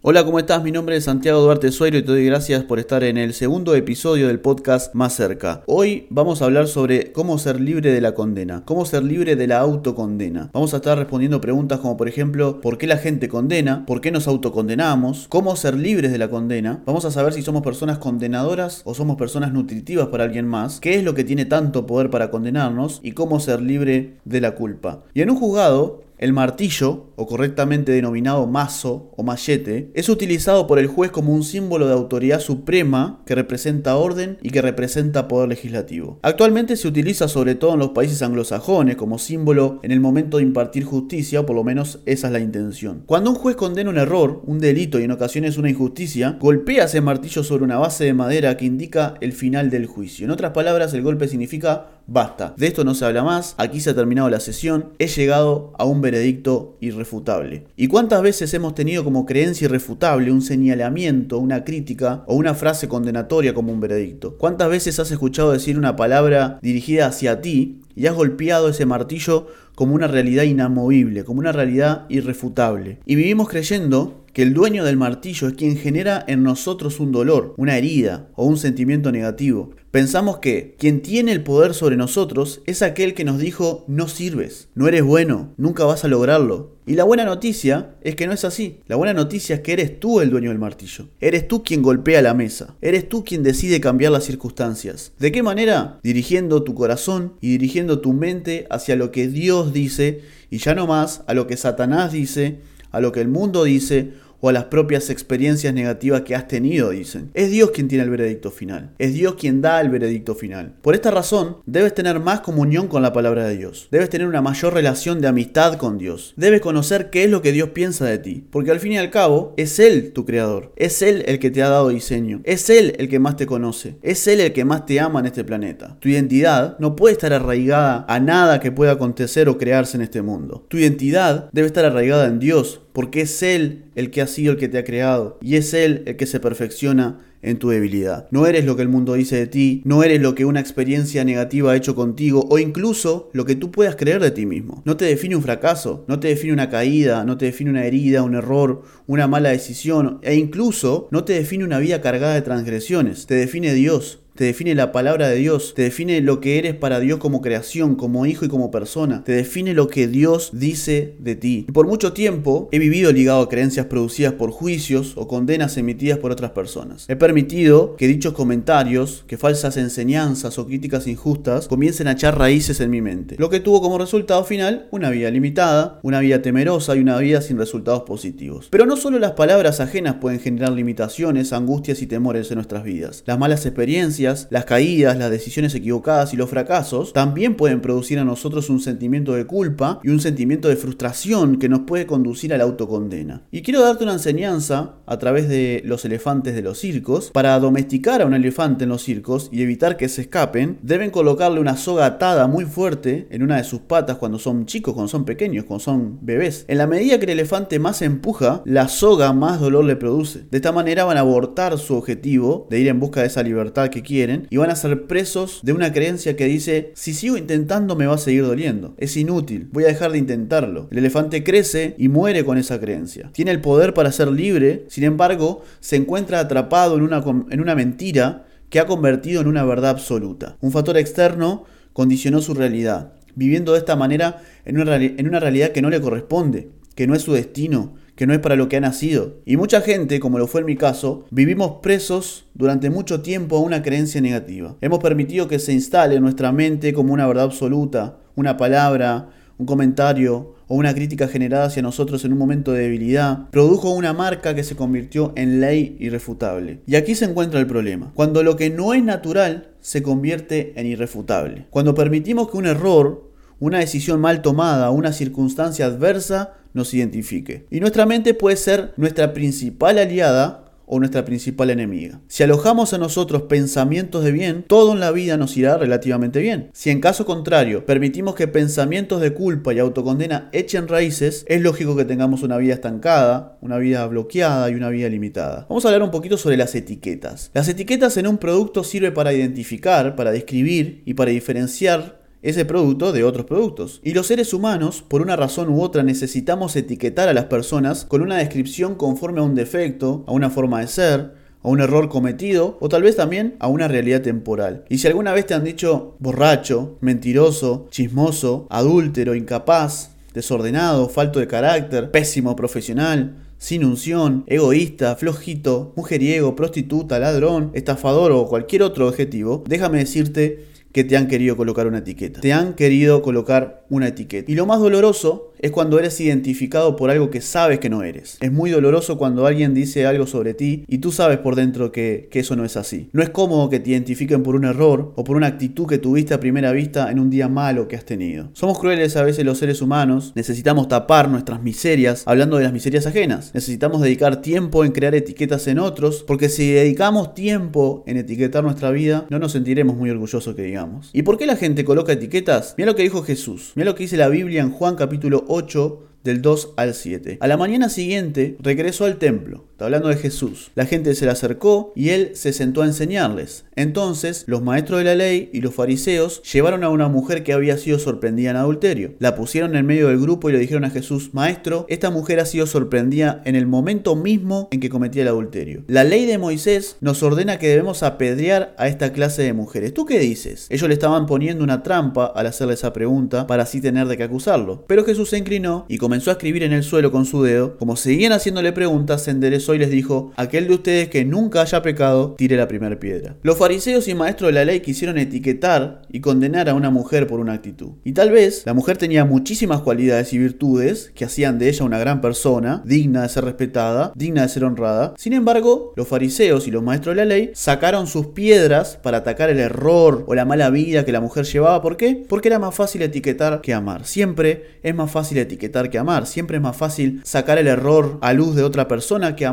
Hola, ¿cómo estás? Mi nombre es Santiago Duarte Suero y te doy gracias por estar en el segundo episodio del podcast Más cerca. Hoy vamos a hablar sobre cómo ser libre de la condena, cómo ser libre de la autocondena. Vamos a estar respondiendo preguntas como por ejemplo, ¿por qué la gente condena? ¿Por qué nos autocondenamos? ¿Cómo ser libres de la condena? Vamos a saber si somos personas condenadoras o somos personas nutritivas para alguien más, qué es lo que tiene tanto poder para condenarnos y cómo ser libre de la culpa. Y en un juzgado, el martillo, o correctamente denominado mazo o machete, es utilizado por el juez como un símbolo de autoridad suprema que representa orden y que representa poder legislativo. Actualmente se utiliza sobre todo en los países anglosajones como símbolo en el momento de impartir justicia, o por lo menos esa es la intención. Cuando un juez condena un error, un delito y en ocasiones una injusticia, golpea ese martillo sobre una base de madera que indica el final del juicio. En otras palabras, el golpe significa basta. De esto no se habla más, aquí se ha terminado la sesión, he llegado a un veredicto irrefutable. ¿Y cuántas veces hemos tenido como creencia irrefutable un señalamiento, una crítica o una frase condenatoria como un veredicto? ¿Cuántas veces has escuchado decir una palabra dirigida hacia ti y has golpeado ese martillo como una realidad inamovible, como una realidad irrefutable? Y vivimos creyendo que el dueño del martillo es quien genera en nosotros un dolor, una herida o un sentimiento negativo. Pensamos que quien tiene el poder sobre nosotros es aquel que nos dijo no sirves, no eres bueno, nunca vas a lograrlo. Y la buena noticia es que no es así. La buena noticia es que eres tú el dueño del martillo. Eres tú quien golpea la mesa. Eres tú quien decide cambiar las circunstancias. ¿De qué manera? Dirigiendo tu corazón y dirigiendo tu mente hacia lo que Dios dice y ya no más a lo que Satanás dice, a lo que el mundo dice o a las propias experiencias negativas que has tenido, dicen. Es Dios quien tiene el veredicto final. Es Dios quien da el veredicto final. Por esta razón, debes tener más comunión con la palabra de Dios. Debes tener una mayor relación de amistad con Dios. Debes conocer qué es lo que Dios piensa de ti. Porque al fin y al cabo, es Él tu creador. Es Él el que te ha dado diseño. Es Él el que más te conoce. Es Él el que más te ama en este planeta. Tu identidad no puede estar arraigada a nada que pueda acontecer o crearse en este mundo. Tu identidad debe estar arraigada en Dios porque es Él el que ha sido el que te ha creado y es Él el que se perfecciona en tu debilidad. No eres lo que el mundo dice de ti, no eres lo que una experiencia negativa ha hecho contigo o incluso lo que tú puedas creer de ti mismo. No te define un fracaso, no te define una caída, no te define una herida, un error, una mala decisión e incluso no te define una vida cargada de transgresiones. Te define Dios, te define la palabra de Dios, te define lo que eres para Dios como creación, como hijo y como persona, te define lo que Dios dice de ti. Y por mucho tiempo he vivido ligado a creencias producidas por juicios o condenas emitidas por otras personas. He permitido que dichos comentarios, que falsas enseñanzas o críticas injustas comiencen a echar raíces en mi mente, lo que tuvo como resultado final una vida limitada, una vida temerosa y una vida sin resultados positivos. Pero no solo las palabras ajenas pueden generar limitaciones, angustias y temores en nuestras vidas. Las malas experiencias las caídas, las decisiones equivocadas y los fracasos también pueden producir a nosotros un sentimiento de culpa y un sentimiento de frustración que nos puede conducir a la autocondena. Y quiero darte una enseñanza a través de los elefantes de los circos. Para domesticar a un elefante en los circos y evitar que se escapen, deben colocarle una soga atada muy fuerte en una de sus patas cuando son chicos, cuando son pequeños, cuando son bebés. En la medida que el elefante más empuja, la soga más dolor le produce. De esta manera van a abortar su objetivo de ir en busca de esa libertad que y van a ser presos de una creencia que dice, si sigo intentando me va a seguir doliendo, es inútil, voy a dejar de intentarlo. El elefante crece y muere con esa creencia. Tiene el poder para ser libre, sin embargo, se encuentra atrapado en una, en una mentira que ha convertido en una verdad absoluta. Un factor externo condicionó su realidad, viviendo de esta manera en una, en una realidad que no le corresponde, que no es su destino, que no es para lo que ha nacido. Y mucha gente, como lo fue en mi caso, vivimos presos durante mucho tiempo a una creencia negativa. Hemos permitido que se instale en nuestra mente como una verdad absoluta, una palabra, un comentario o una crítica generada hacia nosotros en un momento de debilidad, produjo una marca que se convirtió en ley irrefutable. Y aquí se encuentra el problema. Cuando lo que no es natural se convierte en irrefutable. Cuando permitimos que un error, una decisión mal tomada, una circunstancia adversa nos identifique. Y nuestra mente puede ser nuestra principal aliada o nuestra principal enemiga. Si alojamos a nosotros pensamientos de bien, todo en la vida nos irá relativamente bien. Si en caso contrario permitimos que pensamientos de culpa y autocondena echen raíces, es lógico que tengamos una vida estancada, una vida bloqueada y una vida limitada. Vamos a hablar un poquito sobre las etiquetas. Las etiquetas en un producto sirve para identificar, para describir y para diferenciar ese producto de otros productos. Y los seres humanos, por una razón u otra, necesitamos etiquetar a las personas con una descripción conforme a un defecto, a una forma de ser, a un error cometido o tal vez también a una realidad temporal. Y si alguna vez te han dicho borracho, mentiroso, chismoso, adúltero, incapaz, desordenado, falto de carácter, pésimo profesional, sin unción, egoísta, flojito, mujeriego, prostituta, ladrón, estafador o cualquier otro objetivo, déjame decirte que te han querido colocar una etiqueta. Te han querido colocar una etiqueta. Y lo más doloroso es cuando eres identificado por algo que sabes que no eres. Es muy doloroso cuando alguien dice algo sobre ti y tú sabes por dentro que, eso no es así. No es cómodo que te identifiquen por un error o por una actitud que tuviste a primera vista en un día malo que has tenido. Somos crueles a veces los seres humanos, necesitamos tapar nuestras miserias hablando de las miserias ajenas. Necesitamos dedicar tiempo en crear etiquetas en otros, porque si dedicamos tiempo en etiquetar nuestra vida, no nos sentiremos muy orgullosos que digamos. ¿Y por qué la gente coloca etiquetas? Mira lo que dijo Jesús, mira lo que dice la Biblia en Juan capítulo 8 del 2 al 7. A la mañana siguiente regresó al templo, está hablando de Jesús. La gente se le acercó y él se sentó a enseñarles. Entonces los maestros de la ley y los fariseos llevaron a una mujer que había sido sorprendida en adulterio. La pusieron en medio del grupo y le dijeron a Jesús, Maestro, esta mujer ha sido sorprendida en el momento mismo en que cometía el adulterio. La ley de Moisés nos ordena que debemos apedrear a esta clase de mujeres. ¿Tú qué dices? Ellos le estaban poniendo una trampa al hacerle esa pregunta para así tener de qué acusarlo. Pero Jesús se inclinó y comenzó a escribir en el suelo con su dedo. Como seguían haciéndole preguntas, se enderezó y les dijo, aquel de ustedes que nunca haya pecado, tire la primera piedra. Los fariseos y maestros de la ley quisieron etiquetar y condenar a una mujer por una actitud. Y tal vez la mujer tenía muchísimas cualidades y virtudes que hacían de ella una gran persona, digna de ser respetada, digna de ser honrada. Sin embargo, los fariseos y los maestros de la ley sacaron sus piedras para atacar el error o la mala vida que la mujer llevaba. ¿Por qué? Porque era más fácil etiquetar que amar. Siempre es más fácil etiquetar que amar. Siempre es más fácil sacar el error a luz de otra persona que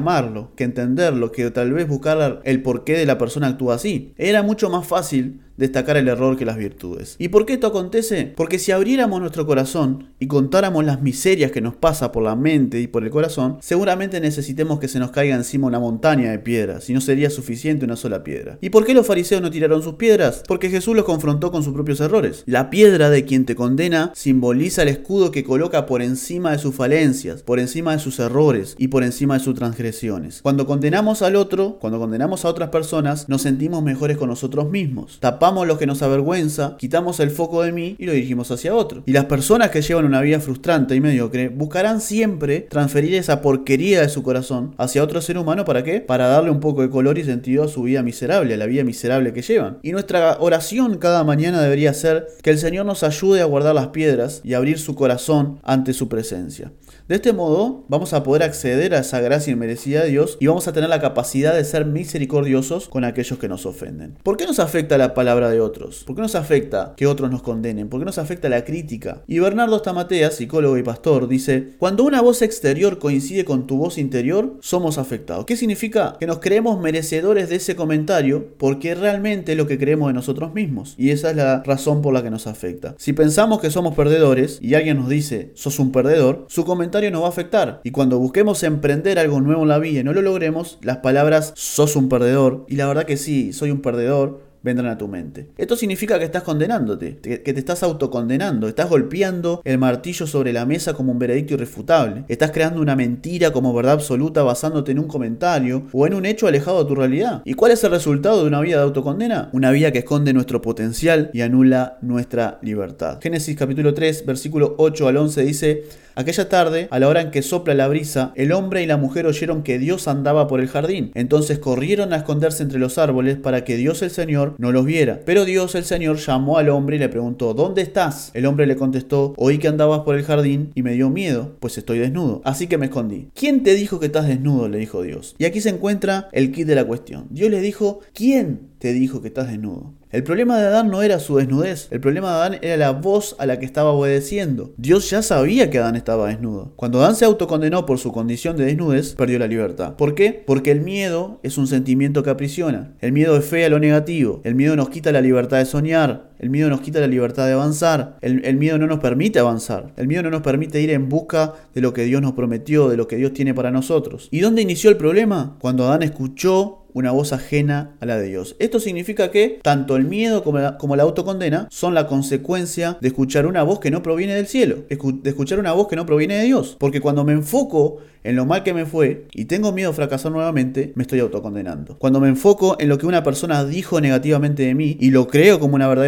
que entenderlo, que tal vez buscar el porqué de la persona actúa así. Era mucho más fácil destacar el error que las virtudes. ¿Y por qué esto acontece? Porque si abriéramos nuestro corazón y contáramos las miserias que nos pasa por la mente y por el corazón, seguramente necesitemos que se nos caiga encima una montaña de piedras, y no sería suficiente una sola piedra. ¿Y por qué los fariseos no tiraron sus piedras? Porque Jesús los confrontó con sus propios errores. La piedra de quien te condena simboliza el escudo que coloca por encima de sus falencias, por encima de sus errores y por encima de sus transgresiones. Cuando condenamos al otro, cuando condenamos a otras personas, nos sentimos mejores con nosotros mismos. Lo que nos avergüenza, quitamos el foco de mí y lo dirigimos hacia otro. Y las personas que llevan una vida frustrante y mediocre buscarán siempre transferir esa porquería de su corazón hacia otro ser humano para qué? Para darle un poco de color y sentido a su vida miserable, a la vida miserable que llevan. Y nuestra oración cada mañana debería ser que el Señor nos ayude a guardar las piedras y abrir su corazón ante su presencia. De este modo vamos a poder acceder a esa gracia inmerecida de Dios y vamos a tener la capacidad de ser misericordiosos con aquellos que nos ofenden. ¿Por qué nos afecta la palabra de otros? ¿Por qué nos afecta que otros nos condenen? ¿Por qué nos afecta la crítica? Y Bernardo Stamatea, psicólogo y pastor, dice, cuando una voz exterior coincide con tu voz interior, somos afectados. ¿Qué significa? Que nos creemos merecedores de ese comentario porque realmente es lo que creemos de nosotros mismos. Y esa es la razón por la que nos afecta. Si pensamos que somos perdedores y alguien nos dice, sos un perdedor, su comentario nos va a afectar. Y cuando busquemos emprender algo nuevo en la vida y no lo logremos, las palabras sos un perdedor, y la verdad que sí, soy un perdedor, vendrán a tu mente. Esto significa que estás condenándote, que te estás autocondenando, estás golpeando el martillo sobre la mesa como un veredicto irrefutable, estás creando una mentira como verdad absoluta basándote en un comentario o en un hecho alejado de tu realidad. ¿Y cuál es el resultado de una vida de autocondena? Una vida que esconde nuestro potencial y anula nuestra libertad. Génesis capítulo 3, versículo 8 al 11 dice, Aquella tarde, a la hora en que sopla la brisa, el hombre y la mujer oyeron que Dios andaba por el jardín. Entonces corrieron a esconderse entre los árboles para que Dios el Señor no los viera. Pero Dios el Señor llamó al hombre y le preguntó, ¿dónde estás? El hombre le contestó, oí que andabas por el jardín y me dio miedo, pues estoy desnudo. Así que me escondí. ¿Quién te dijo que estás desnudo? le dijo Dios. Y aquí se encuentra el kit de la cuestión. Dios le dijo, ¿quién te dijo que estás desnudo? El problema de Adán no era su desnudez, el problema de Adán era la voz a la que estaba obedeciendo. Dios ya sabía que Adán estaba desnudo. Cuando Adán se autocondenó por su condición de desnudez, perdió la libertad. ¿Por qué? Porque el miedo es un sentimiento que aprisiona. El miedo es fe a lo negativo. El miedo nos quita la libertad de soñar, El miedo nos quita la libertad de avanzar. El, miedo no nos permite avanzar. El miedo no nos permite ir en busca de lo que Dios nos prometió, de lo que Dios tiene para nosotros. ¿Y dónde inició el problema? Cuando Adán escuchó una voz ajena a la de Dios. Esto significa que tanto el miedo como la, autocondena son la consecuencia de escuchar una voz que no proviene del cielo, de escuchar una voz que no proviene de Dios. Porque cuando me enfoco en lo mal que me fue y tengo miedo a fracasar nuevamente, me estoy autocondenando. Cuando me enfoco en lo que una persona dijo negativamente de mí y lo creo como una verdad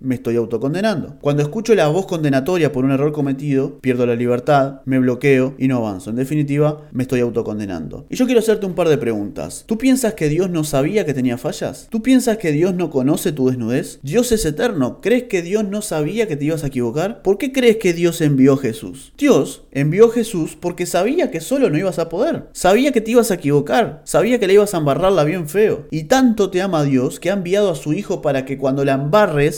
me estoy autocondenando. Cuando escucho la voz condenatoria por un error cometido, pierdo la libertad, me bloqueo y no avanzo. En definitiva, me estoy autocondenando. Y yo quiero hacerte un par de preguntas. ¿Tú piensas que Dios no sabía que tenía fallas? ¿Tú piensas que Dios no conoce tu desnudez? Dios es eterno. ¿Crees que Dios no sabía que te ibas a equivocar? ¿Por qué crees que Dios envió a Jesús? Dios envió a Jesús porque sabía que solo no ibas a poder. Sabía que te ibas a equivocar. Sabía que le ibas a embarrarla bien feo. Y tanto te ama Dios que ha enviado a su Hijo para que cuando la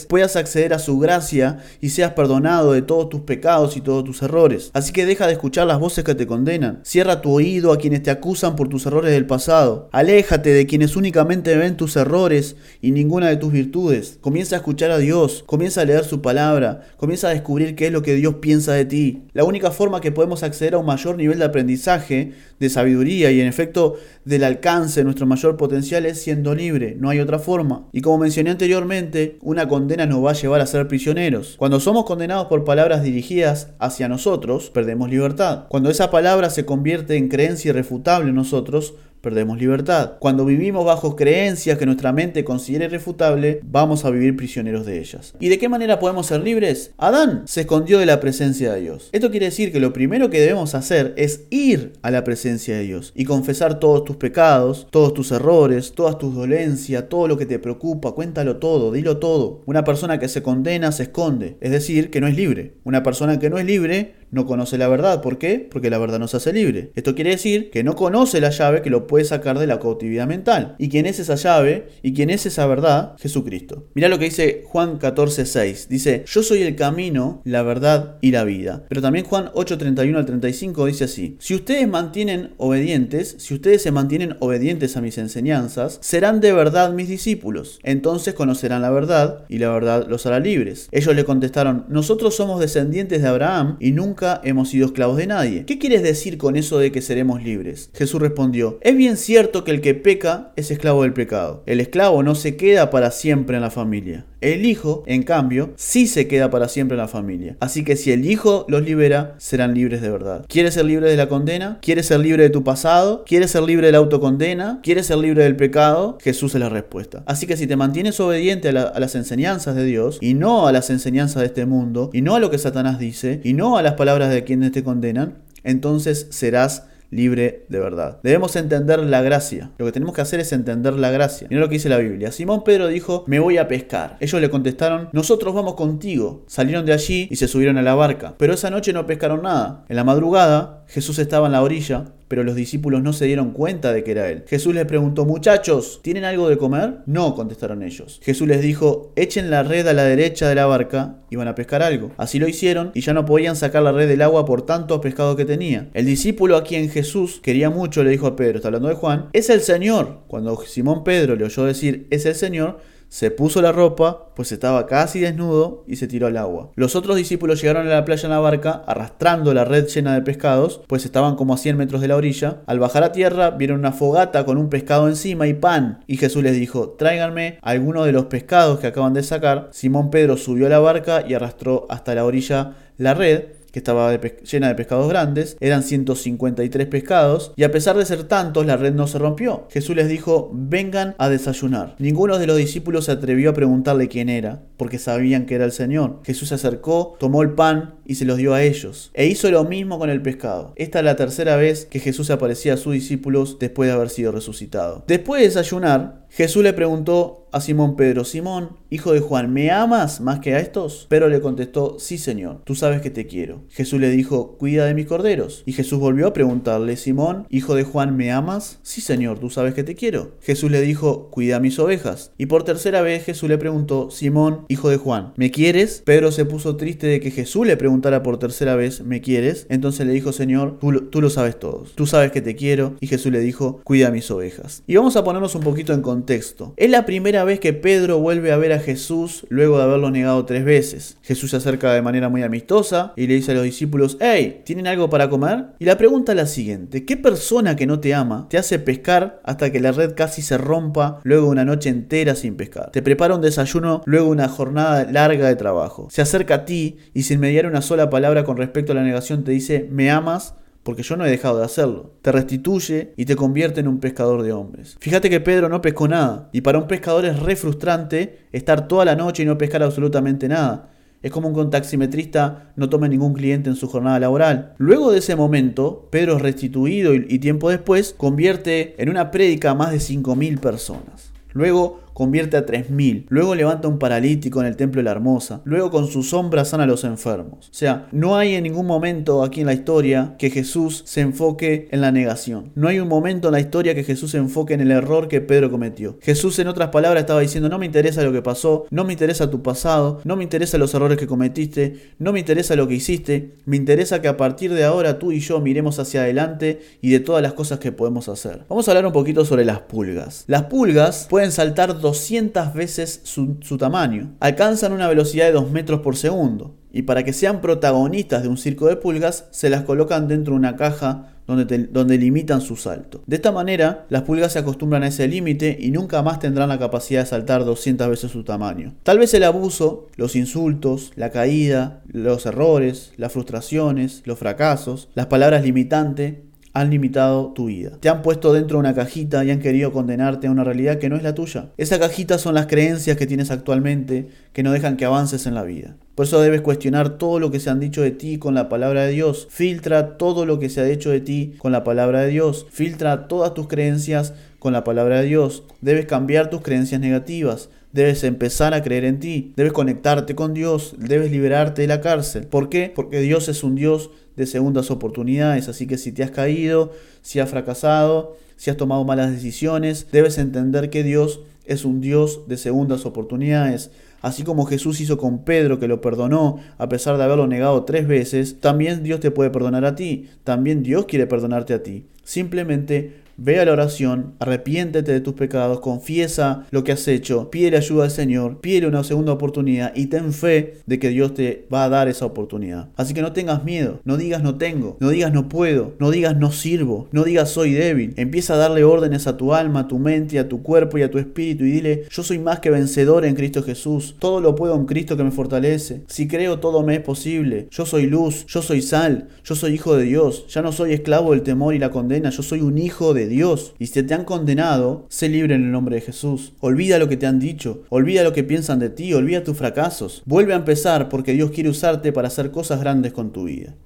puedas acceder a su gracia y seas perdonado de todos tus pecados y todos tus errores. Así que deja de escuchar las voces que te condenan. Cierra tu oído a quienes te acusan por tus errores del pasado. Aléjate de quienes únicamente ven tus errores y ninguna de tus virtudes. Comienza a escuchar a Dios. Comienza a leer su palabra. Comienza a descubrir qué es lo que Dios piensa de ti. La única forma que podemos acceder a un mayor nivel de aprendizaje, de sabiduría y en efecto del alcance de nuestro mayor potencial es siendo libre, no hay otra forma. Y como mencioné anteriormente, una condena nos va a llevar a ser prisioneros. Cuando somos condenados por palabras dirigidas hacia nosotros, perdemos libertad. Cuando esa palabra se convierte en creencia irrefutable en nosotros, perdemos libertad. Cuando vivimos bajo creencias que nuestra mente considera irrefutable, vamos a vivir prisioneros de ellas. ¿Y de qué manera podemos ser libres? Adán se escondió de la presencia de Dios. Esto quiere decir que lo primero que debemos hacer es ir a la presencia de Dios y confesar todos tus pecados, todos tus errores, todas tus dolencias, todo lo que te preocupa, cuéntalo todo, dilo todo. Una persona que se condena se esconde, es decir, que no es libre. Una persona que no es libre no conoce la verdad. ¿Por qué? Porque la verdad nos hace libre. Esto quiere decir que no conoce la llave que lo puede sacar de la cautividad mental. ¿Y quién es esa llave? ¿Y quién es esa verdad? Jesucristo. Mira lo que dice Juan 14:6. Dice, yo soy el camino, la verdad y la vida. Pero también Juan 8:31 al 35 dice así, si ustedes mantienen obedientes, si ustedes se mantienen obedientes a mis enseñanzas, serán de verdad mis discípulos. Entonces conocerán la verdad y la verdad los hará libres. Ellos le contestaron, nosotros somos descendientes de Abraham y nunca hemos sido esclavos de nadie. ¿Qué quieres decir con eso de que seremos libres? Jesús respondió, es bien cierto que el que peca es esclavo del pecado. El esclavo no se queda para siempre en la familia. El hijo, en cambio, sí se queda para siempre en la familia. Así que si el hijo los libera, serán libres de verdad. ¿Quieres ser libre de la condena? ¿Quieres ser libre de tu pasado? ¿Quieres ser libre de la autocondena? ¿Quieres ser libre del pecado? Jesús es la respuesta. Así que si te mantienes obediente a, a las enseñanzas de Dios y no a las enseñanzas de este mundo y no a lo que Satanás dice y no a las palabras de quienes te condenan, entonces serás libre de verdad. Debemos entender la gracia. Lo que tenemos que hacer es entender la gracia. Mira lo que dice la Biblia. Simón Pedro dijo, me voy a pescar. Ellos le contestaron, nosotros vamos contigo. Salieron de allí y se subieron a la barca. Pero esa noche no pescaron nada. En la madrugada, Jesús estaba en la orilla pero los discípulos no se dieron cuenta de que era él. Jesús les preguntó, muchachos, ¿tienen algo de comer? No, contestaron ellos. Jesús les dijo, echen la red a la derecha de la barca y van a pescar algo. Así lo hicieron y ya no podían sacar la red del agua por tantos pescados que tenía. El discípulo a quien Jesús quería mucho le dijo a Pedro, está hablando de Juan, es el Señor. Cuando Simón Pedro le oyó decir, es el Señor, se puso la ropa, pues estaba casi desnudo, y se tiró al agua. Los otros discípulos llegaron a la playa en la barca, arrastrando la red llena de pescados, pues estaban como a 100 metros de la orilla. Al bajar a tierra, vieron una fogata con un pescado encima y pan, y Jesús les dijo, tráiganme alguno de los pescados que acaban de sacar. Simón Pedro subió a la barca y arrastró hasta la orilla la red, que estaba llena de pescados grandes, eran 153 pescados, y a pesar de ser tantos, la red no se rompió. Jesús les dijo, vengan a desayunar. Ninguno de los discípulos se atrevió a preguntarle quién era, porque sabían que era el Señor. Jesús se acercó, tomó el pan y se los dio a ellos, e hizo lo mismo con el pescado. Esta es la tercera vez que Jesús aparecía a sus discípulos después de haber sido resucitado. Después de desayunar, Jesús le preguntó a Simón Pedro, Simón, hijo de Juan, ¿me amas más que a estos? Pedro le contestó, sí Señor, tú sabes que te quiero. Jesús le dijo, cuida de mis corderos. Y Jesús volvió a preguntarle, Simón, hijo de Juan, ¿me amas? Sí Señor, tú sabes que te quiero. Jesús le dijo, cuida mis ovejas. Y por tercera vez Jesús le preguntó, Simón, hijo de Juan, ¿me quieres? Pedro se puso triste de que Jesús le preguntó preguntara por tercera vez, ¿me quieres? Entonces le dijo, Señor, tú, tú lo sabes todo. Tú sabes que te quiero. Y Jesús le dijo, cuida mis ovejas. Y vamos a ponernos un poquito en contexto. Es la primera vez que Pedro vuelve a ver a Jesús luego de haberlo negado tres veces. Jesús se acerca de manera muy amistosa y le dice a los discípulos, hey, ¿tienen algo para comer? Y la pregunta es la siguiente, ¿qué persona que no te ama te hace pescar hasta que la red casi se rompa luego una noche entera sin pescar? Te prepara un desayuno luego una jornada larga de trabajo. Se acerca a ti y sin mediar una sola palabra con respecto a la negación te dice, ¿me amas? porque yo no he dejado de hacerlo. Te restituye y te convierte en un pescador de hombres. Fíjate que Pedro no pescó nada, y para un pescador es re frustrante estar toda la noche y no pescar absolutamente nada. Es como un taximetrista no tome ningún cliente en su jornada laboral. Luego de ese momento, Pedro es restituido y, tiempo después convierte en una prédica a más de 5.000 personas. Luego convierte a 3.000. Luego levanta un paralítico en el templo de la Hermosa. Luego con su sombra sana a los enfermos. O sea, no hay en ningún momento aquí en la historia que Jesús se enfoque en la negación. No hay un momento en la historia que Jesús se enfoque en el error que Pedro cometió. Jesús en otras palabras estaba diciendo, no me interesa lo que pasó, no me interesa tu pasado, no me interesa los errores que cometiste, no me interesa lo que hiciste, me interesa que a partir de ahora tú y yo miremos hacia adelante y de todas las cosas que podemos hacer. Vamos a hablar un poquito sobre las pulgas. Las pulgas pueden saltar 200 veces su, tamaño. Alcanzan una velocidad de 2 metros por segundo. Y para que sean protagonistas de un circo de pulgas, se las colocan dentro de una caja donde, donde, limitan su salto. De esta manera, las pulgas se acostumbran a ese límite y nunca más tendrán la capacidad de saltar 200 veces su tamaño. Tal vez el abuso, los insultos, la caída, los errores, las frustraciones, los fracasos, las palabras limitantes, han limitado tu vida. Te han puesto dentro de una cajita y han querido condenarte a una realidad que no es la tuya. Esa cajita son las creencias que tienes actualmente que no dejan que avances en la vida. Por eso debes cuestionar todo lo que se han dicho de ti con la palabra de Dios. Filtra todo lo que se ha dicho de ti con la palabra de Dios. Filtra todas tus creencias con la palabra de Dios. Debes cambiar tus creencias negativas. Debes empezar a creer en ti. Debes conectarte con Dios. Debes liberarte de la cárcel. ¿Por qué? Porque Dios es un Dios de segundas oportunidades. Así que si te has caído, si has fracasado, si has tomado malas decisiones, debes entender que Dios es un Dios de segundas oportunidades. Así como Jesús hizo con Pedro que lo perdonó a pesar de haberlo negado tres veces, también Dios te puede perdonar a ti. También Dios quiere perdonarte a ti. Simplemente Ve a la oración, arrepiéntete de tus pecados, confiesa lo que has hecho, pide ayuda al Señor, pide una segunda oportunidad y ten fe de que Dios te va a dar esa oportunidad. Así que no tengas miedo, no digas no tengo, no digas no puedo, no digas no sirvo, no digas soy débil. Empieza a darle órdenes a tu alma, a tu mente, a tu cuerpo y a tu espíritu y dile yo soy más que vencedor en Cristo Jesús. Todo lo puedo en Cristo que me fortalece. Si creo todo me es posible. Yo soy luz, yo soy sal, yo soy hijo de Dios. Ya no soy esclavo del temor y la condena, yo soy un hijo de Dios. Y si te han condenado, sé libre en el nombre de Jesús. Olvida lo que te han dicho, olvida lo que piensan de ti, olvida tus fracasos. Vuelve a empezar porque Dios quiere usarte para hacer cosas grandes con tu vida.